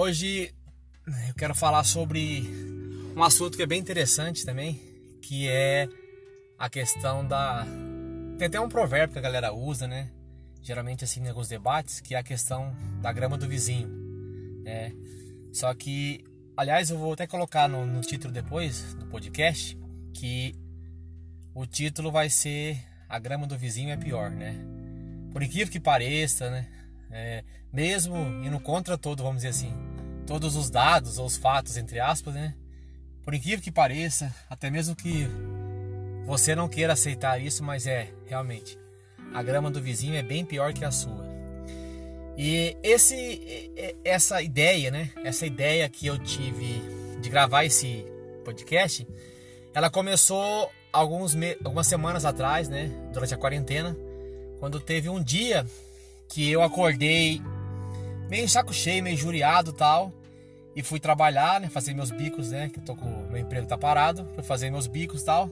Hoje eu quero falar sobre um assunto que é bem interessante também, que é a questão da. Tem até um provérbio que a galera usa, né? Geralmente assim em alguns debates, que é a questão da grama do vizinho. Né? Só que, aliás, eu vou até colocar no, no título depois do podcast que o título vai ser A grama do vizinho é pior, né? Por incrível que pareça, né? É, mesmo indo contra todo, vamos dizer assim, todos os dados ou os fatos, entre aspas, né? Por incrível que pareça, até mesmo que você não queira aceitar isso, mas é, realmente, a grama do vizinho é bem pior que a sua. E esse, essa ideia, né? Essa ideia que eu tive de gravar esse podcast, ela começou alguns algumas semanas atrás, né? Durante a quarentena, quando teve um dia que eu acordei meio saco cheio, meio juriado tal. E fui trabalhar, né? Fazer meus bicos, né? Que tô com meu emprego tá parado. Fui fazer meus bicos tal.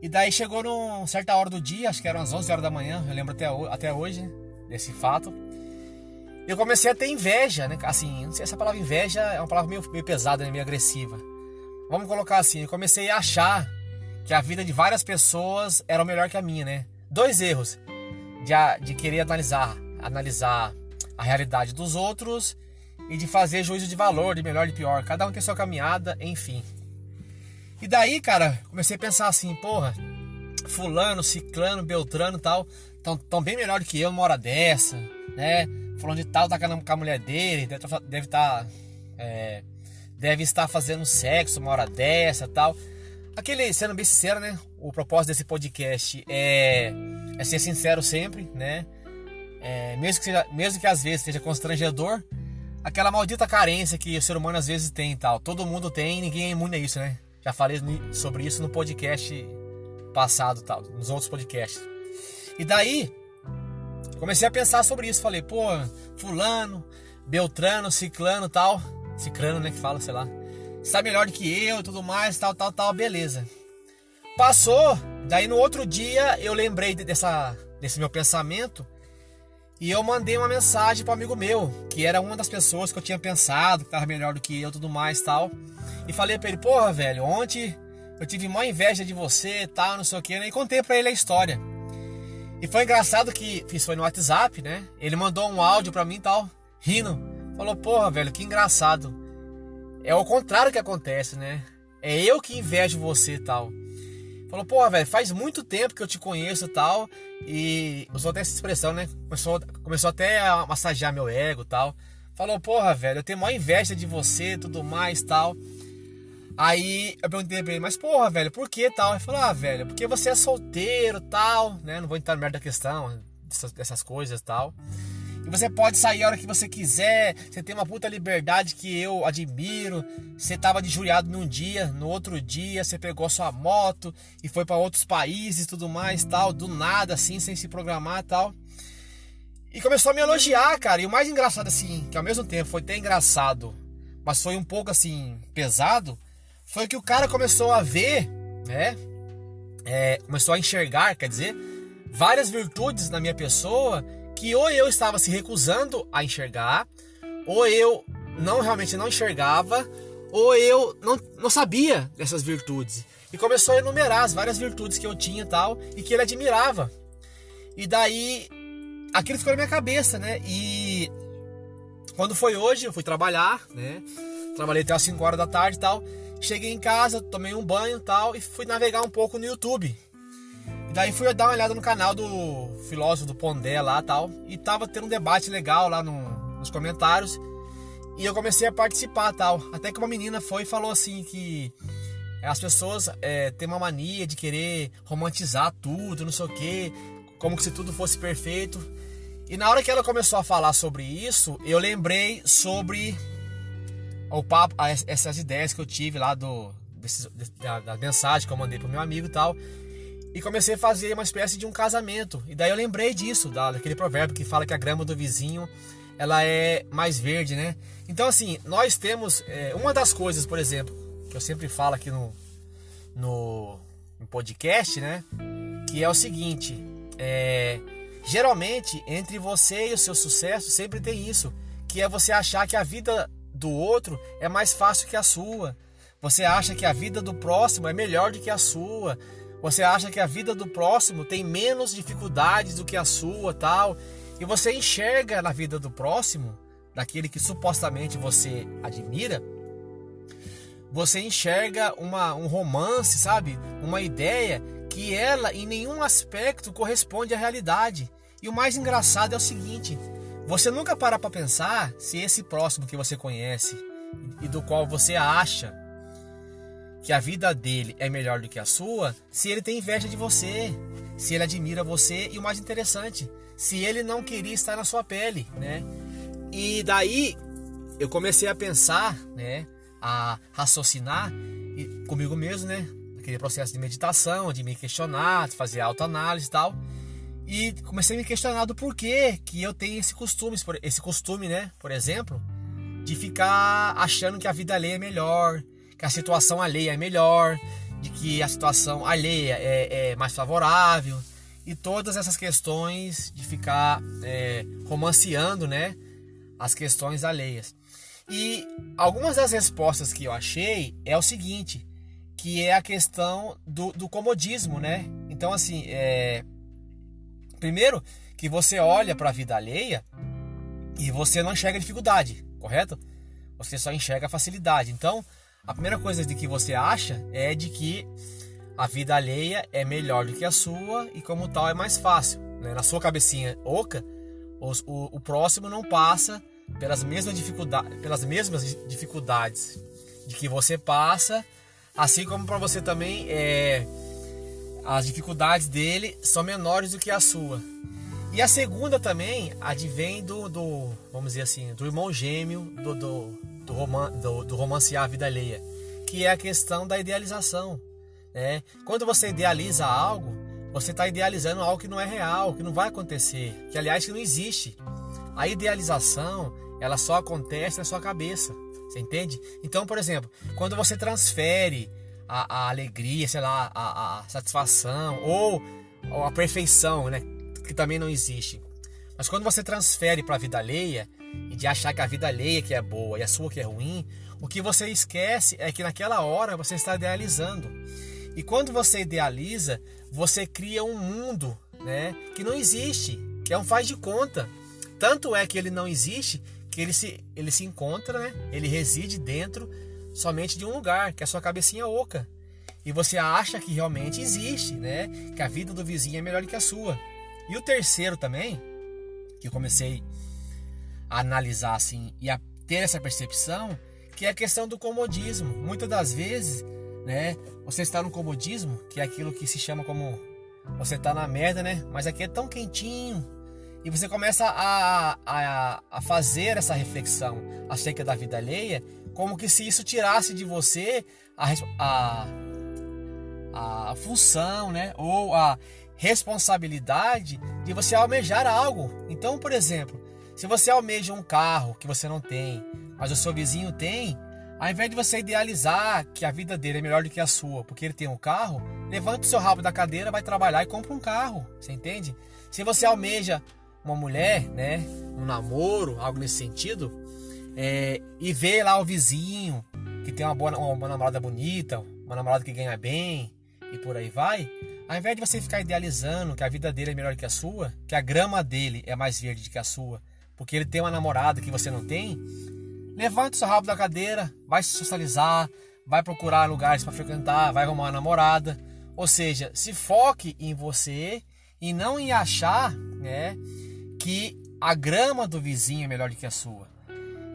E daí chegou numa certa hora do dia, acho que eram as 11 horas da manhã, eu lembro até, até hoje, né, desse fato. Eu comecei a ter inveja, né? Assim, não sei essa palavra inveja é uma palavra meio, meio pesada, né? meio agressiva. Vamos colocar assim, eu comecei a achar que a vida de várias pessoas era melhor que a minha, né? Dois erros de, de querer analisar, analisar a realidade dos outros e de fazer juízo de valor, de melhor e de pior. Cada um tem sua caminhada, enfim. E daí, cara, comecei a pensar assim, porra, fulano, ciclano, beltrano tal, tão, tão bem melhor do que eu numa hora dessa, né? Falando de tal, tá com a mulher dele, deve estar, deve estar, é, deve estar fazendo sexo uma hora dessa tal. Aquele, sendo bem sincero, né? O propósito desse podcast é, é ser sincero sempre, né? É, mesmo, que seja, mesmo que às vezes seja constrangedor, aquela maldita carência que o ser humano às vezes tem e tal. Todo mundo tem ninguém é imune a isso, né? Já falei sobre isso no podcast passado, tal, nos outros podcasts. E daí, comecei a pensar sobre isso. Falei, pô, fulano, beltrano, ciclano tal. Ciclano, né, que fala, sei lá. Está melhor do que eu tudo mais, tal, tal, tal, beleza. Passou, daí no outro dia eu lembrei dessa, desse meu pensamento e eu mandei uma mensagem para um amigo meu, que era uma das pessoas que eu tinha pensado, que estava melhor do que eu tudo mais tal. E falei para ele, porra, velho, ontem eu tive uma inveja de você tal, não sei o que, né? e contei para ele a história. E foi engraçado que, isso foi no WhatsApp, né? Ele mandou um áudio para mim tal, rindo. Falou, porra, velho, que engraçado. É o contrário que acontece, né? É eu que invejo você tal. Falou, porra, velho, faz muito tempo que eu te conheço e tal. E usou até essa expressão, né? Começou, começou até a massagear meu ego e tal. Falou, porra, velho, eu tenho maior inveja de você tudo mais tal. Aí eu perguntei pra ele, mas porra, velho, por que tal? Ele falou, ah, velho, porque você é solteiro tal, né? Não vou entrar no merda da questão, dessas, dessas coisas tal. E você pode sair a hora que você quiser. Você tem uma puta liberdade que eu admiro. Você tava de juriado num dia, no outro dia você pegou sua moto e foi para outros países, tudo mais, tal, do nada assim, sem se programar, tal. E começou a me elogiar, cara. E o mais engraçado assim, que ao mesmo tempo foi até engraçado, mas foi um pouco assim pesado, foi que o cara começou a ver, né? É, começou a enxergar, quer dizer, várias virtudes na minha pessoa que ou eu estava se recusando a enxergar, ou eu não realmente não enxergava, ou eu não, não sabia dessas virtudes. E começou a enumerar as várias virtudes que eu tinha e tal, e que ele admirava. E daí, aquilo ficou na minha cabeça, né? E quando foi hoje, eu fui trabalhar, né? Trabalhei até as 5 horas da tarde e tal. Cheguei em casa, tomei um banho e tal, e fui navegar um pouco no YouTube. Daí fui dar uma olhada no canal do filósofo do Pondé lá tal. E tava tendo um debate legal lá no, nos comentários. E eu comecei a participar tal. Até que uma menina foi e falou assim que as pessoas é, têm uma mania de querer romantizar tudo, não sei o que, como se tudo fosse perfeito. E na hora que ela começou a falar sobre isso, eu lembrei sobre o papo, essas ideias que eu tive lá do desses, da, da mensagem que eu mandei pro meu amigo e tal e comecei a fazer uma espécie de um casamento. E daí eu lembrei disso, daquele provérbio que fala que a grama do vizinho ela é mais verde, né? Então assim, nós temos é, uma das coisas, por exemplo, que eu sempre falo aqui no, no, no podcast, né? Que é o seguinte, é, geralmente entre você e o seu sucesso sempre tem isso, que é você achar que a vida do outro é mais fácil que a sua. Você acha que a vida do próximo é melhor do que a sua. Você acha que a vida do próximo tem menos dificuldades do que a sua, tal. E você enxerga na vida do próximo, daquele que supostamente você admira, você enxerga uma, um romance, sabe? Uma ideia que ela em nenhum aspecto corresponde à realidade. E o mais engraçado é o seguinte: você nunca para para pensar se esse próximo que você conhece e do qual você acha que a vida dele é melhor do que a sua, se ele tem inveja de você, se ele admira você e o mais interessante, se ele não queria estar na sua pele, né? E daí eu comecei a pensar, né? a raciocinar comigo mesmo, né? Aquele processo de meditação, de me questionar, de fazer autoanálise e tal. E comecei a me questionar do porquê que eu tenho esse costume, esse costume, né? Por exemplo, de ficar achando que a vida alheia é melhor, que a situação alheia é melhor, de que a situação alheia é, é mais favorável e todas essas questões de ficar é, romanceando, né? As questões alheias. E algumas das respostas que eu achei é o seguinte, que é a questão do, do comodismo, né? Então, assim, é... primeiro que você olha para a vida alheia e você não enxerga dificuldade, correto? Você só enxerga facilidade. Então, a primeira coisa de que você acha é de que a vida alheia é melhor do que a sua e como tal é mais fácil. Né? Na sua cabecinha oca, o, o próximo não passa pelas mesmas dificuldades, pelas mesmas dificuldades de que você passa, assim como para você também é, as dificuldades dele são menores do que a sua. E a segunda também advém do, do vamos dizer assim, do irmão gêmeo do, do, do, roman, do, do romancear a vida alheia, que é a questão da idealização. Né? Quando você idealiza algo, você está idealizando algo que não é real, que não vai acontecer, que aliás que não existe. A idealização, ela só acontece na sua cabeça. Você entende? Então, por exemplo, quando você transfere a, a alegria, sei lá, a, a satisfação ou, ou, a perfeição, né? Que também não existe. Mas quando você transfere para a vida alheia e de achar que a vida alheia que é boa e a sua que é ruim, o que você esquece é que naquela hora você está idealizando. E quando você idealiza, você cria um mundo, né, que não existe, que é um faz de conta. Tanto é que ele não existe que ele se, ele se encontra, né? ele reside dentro somente de um lugar, que é a sua cabecinha oca. E você acha que realmente existe, né? Que a vida do vizinho é melhor que a sua. E o terceiro também, que eu comecei analisar assim e a ter essa percepção, que é a questão do comodismo. Muitas das vezes, né, você está no comodismo, que é aquilo que se chama como você está na merda, né? Mas aqui é tão quentinho, e você começa a, a, a fazer essa reflexão acerca da vida alheia, como que se isso tirasse de você a, a, a função, né? Ou a responsabilidade de você almejar algo. Então, por exemplo, se você almeja um carro que você não tem, mas o seu vizinho tem, ao invés de você idealizar que a vida dele é melhor do que a sua, porque ele tem um carro, levante o seu rabo da cadeira, vai trabalhar e compra um carro. Você entende? Se você almeja uma mulher, né, um namoro, algo nesse sentido, é, e ver lá o vizinho que tem uma boa uma, namorada bonita, uma namorada que ganha bem e por aí vai, ao invés de você ficar idealizando que a vida dele é melhor que a sua, que a grama dele é mais verde que a sua, porque ele tem uma namorada que você não tem, levante seu rabo da cadeira, vai se socializar, vai procurar lugares para frequentar, vai arrumar uma namorada, ou seja, se foque em você e não em achar, né, que a grama do vizinho é melhor do que a sua.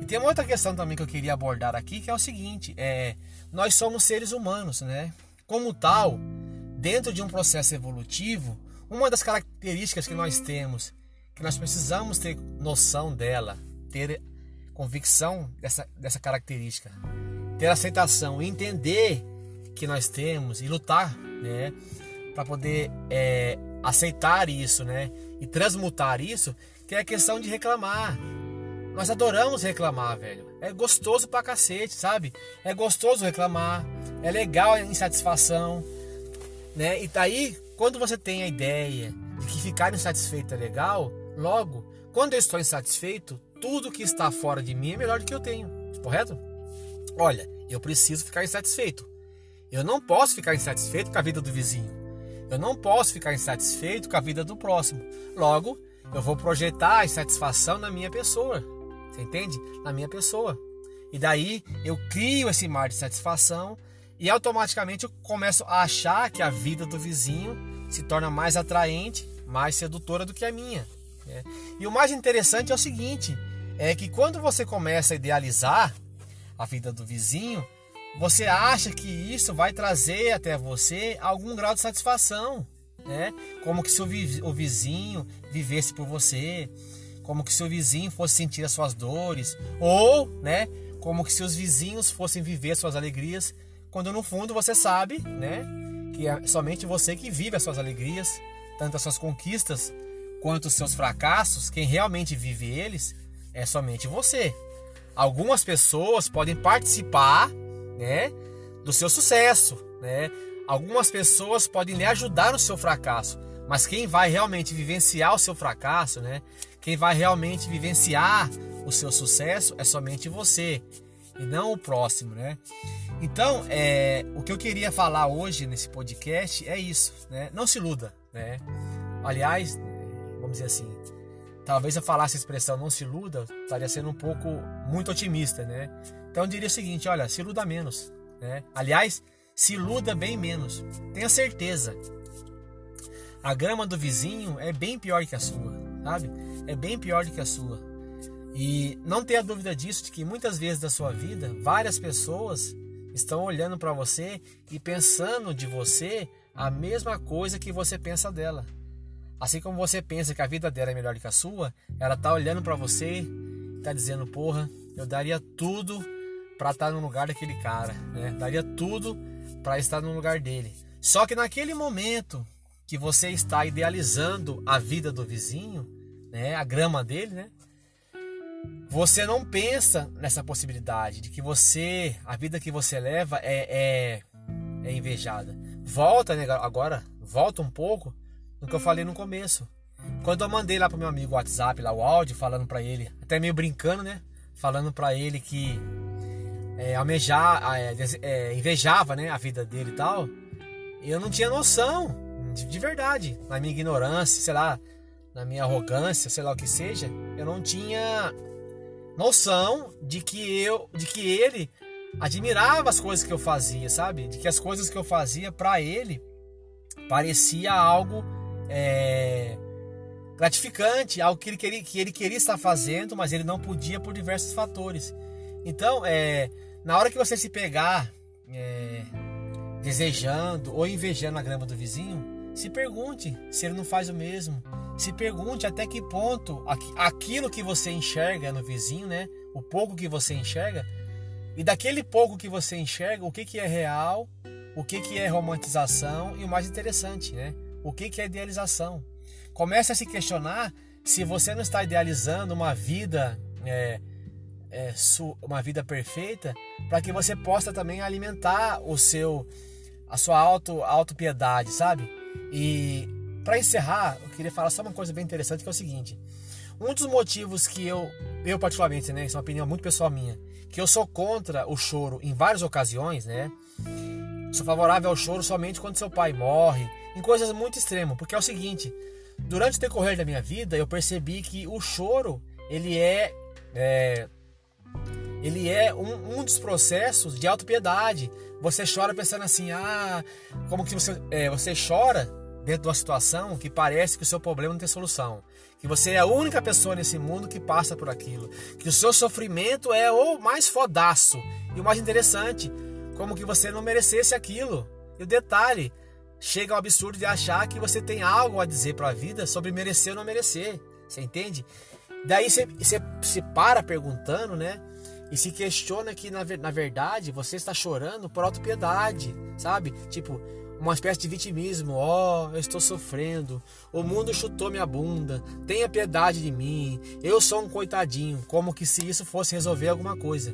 E tem uma outra questão também que eu queria abordar aqui, que é o seguinte: é, nós somos seres humanos, né? Como tal, dentro de um processo evolutivo, uma das características que nós temos, que nós precisamos ter noção dela, ter convicção dessa, dessa característica, ter aceitação, entender que nós temos e lutar, né, para poder é, aceitar isso, né? E transmutar isso, que é a questão de reclamar. Nós adoramos reclamar, velho. É gostoso pra cacete, sabe? É gostoso reclamar, é legal a insatisfação, né? E daí, tá quando você tem a ideia de que ficar insatisfeito é legal, logo, quando eu estou insatisfeito, tudo que está fora de mim é melhor do que eu tenho. correto? Olha, eu preciso ficar insatisfeito. Eu não posso ficar insatisfeito com a vida do vizinho. Eu não posso ficar insatisfeito com a vida do próximo. Logo, eu vou projetar a insatisfação na minha pessoa. Você entende? Na minha pessoa. E daí eu crio esse mar de satisfação e automaticamente eu começo a achar que a vida do vizinho se torna mais atraente, mais sedutora do que a minha. Né? E o mais interessante é o seguinte: é que quando você começa a idealizar a vida do vizinho, você acha que isso vai trazer até você algum grau de satisfação, né? Como que se o vizinho vivesse por você, como que se o vizinho fosse sentir as suas dores, ou, né? Como que se os vizinhos fossem viver suas alegrias, quando no fundo você sabe, né? Que é somente você que vive as suas alegrias, tanto as suas conquistas quanto os seus fracassos, quem realmente vive eles é somente você. Algumas pessoas podem participar, né, do seu sucesso, né? Algumas pessoas podem lhe ajudar no seu fracasso, mas quem vai realmente vivenciar o seu fracasso, né? Quem vai realmente vivenciar o seu sucesso é somente você e não o próximo, né? Então, é, o que eu queria falar hoje nesse podcast é isso, né? Não se iluda, né? Aliás, vamos dizer assim, talvez eu falasse a expressão não se iluda, estaria sendo um pouco muito otimista, né? Então eu diria o seguinte, olha, se iluda menos, né? Aliás, se iluda bem menos. Tenha certeza. A grama do vizinho é bem pior que a sua, sabe? É bem pior do que a sua. E não tenha dúvida disso, de que muitas vezes da sua vida, várias pessoas estão olhando para você e pensando de você a mesma coisa que você pensa dela. Assim como você pensa que a vida dela é melhor que a sua, ela tá olhando para você e tá dizendo: "Porra, eu daria tudo para estar tá no lugar daquele cara, né? Daria tudo para estar no lugar dele". Só que naquele momento que você está idealizando a vida do vizinho, né, a grama dele, né? Você não pensa nessa possibilidade de que você, a vida que você leva é, é, é invejada. Volta, né, agora, volta um pouco no que eu falei no começo. Quando eu mandei lá pro meu amigo WhatsApp, lá o áudio, falando para ele, até meio brincando, né? Falando para ele que é, almejar, é, é, invejava, né, a vida dele e tal. Eu não tinha noção, de, de verdade, na minha ignorância, sei lá, na minha arrogância, sei lá o que seja, eu não tinha noção de que eu, de que ele admirava as coisas que eu fazia, sabe? De que as coisas que eu fazia para ele parecia algo é, gratificante, algo que ele, queria, que ele queria estar fazendo, mas ele não podia por diversos fatores. Então, é, na hora que você se pegar é, desejando ou invejando a grama do vizinho, se pergunte se ele não faz o mesmo. Se pergunte até que ponto aquilo que você enxerga no vizinho, né? O pouco que você enxerga, e daquele pouco que você enxerga, o que, que é real, o que, que é romantização e o mais interessante, né? O que, é idealização? Comece a se questionar se você não está idealizando uma vida, é, é, uma vida perfeita, para que você possa também alimentar o seu, a sua auto, auto piedade, sabe? E para encerrar, eu queria falar só uma coisa bem interessante que é o seguinte: um dos motivos que eu, eu particularmente, né, isso é uma opinião muito pessoal minha, que eu sou contra o choro em várias ocasiões, né? Sou favorável ao choro somente quando seu pai morre, em coisas muito extremas, porque é o seguinte, durante o decorrer da minha vida eu percebi que o choro ele é, é ele é um, um dos processos de autopiedade. Você chora pensando assim, ah, como que você, é, você chora dentro de uma situação que parece que o seu problema não tem solução. Que você é a única pessoa nesse mundo que passa por aquilo. Que o seu sofrimento é o mais fodaço. E o mais interessante, como que você não merecesse aquilo. E o detalhe, chega ao absurdo de achar que você tem algo a dizer para a vida sobre merecer ou não merecer. Você entende? Daí você, se para perguntando, né? E se questiona que na, na verdade você está chorando por autopiedade, sabe? Tipo, uma espécie de vitimismo. Ó, oh, eu estou sofrendo. O mundo chutou minha bunda. Tenha piedade de mim. Eu sou um coitadinho. Como que se isso fosse resolver alguma coisa.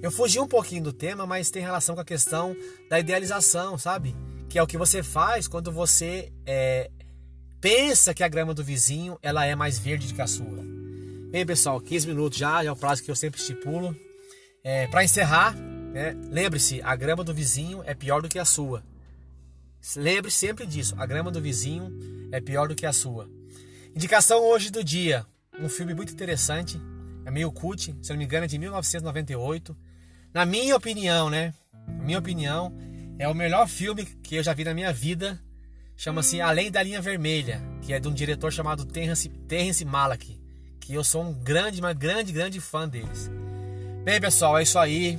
Eu fugi um pouquinho do tema, mas tem relação com a questão da idealização, sabe? Que é o que você faz quando você é, pensa que a grama do vizinho ela é mais verde que a sua. Bem, pessoal, 15 minutos já, é o prazo que eu sempre estipulo. É, para encerrar, né, lembre-se, a grama do vizinho é pior do que a sua. Lembre sempre disso, a grama do vizinho é pior do que a sua. Indicação hoje do dia, um filme muito interessante, é meio cult, se não me engano é de 1998. Na minha opinião, né? Na minha opinião, é o melhor filme que eu já vi na minha vida. Chama-se Além da Linha Vermelha, que é de um diretor chamado Terrence, Terrence Malick, que eu sou um grande, uma grande, grande fã deles. Bem, pessoal, é isso aí.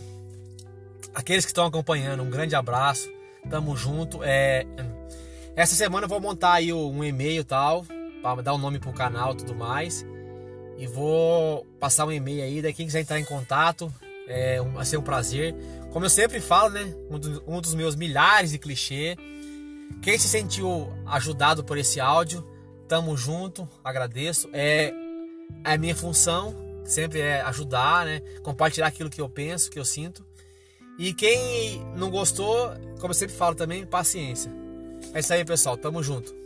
Aqueles que estão acompanhando, um grande abraço. Tamo junto. É, essa semana eu vou montar aí um e-mail tal, para dar um nome pro canal e tudo mais. E vou passar um e-mail aí, daí quem quiser entrar em contato, é, vai ser um prazer. Como eu sempre falo, né? Um, do, um dos meus milhares de clichês. Quem se sentiu ajudado por esse áudio, tamo junto, agradeço. É a minha função, sempre é ajudar, né? Compartilhar aquilo que eu penso, que eu sinto. E quem não gostou, como eu sempre falo também, paciência. É isso aí, pessoal. Tamo junto.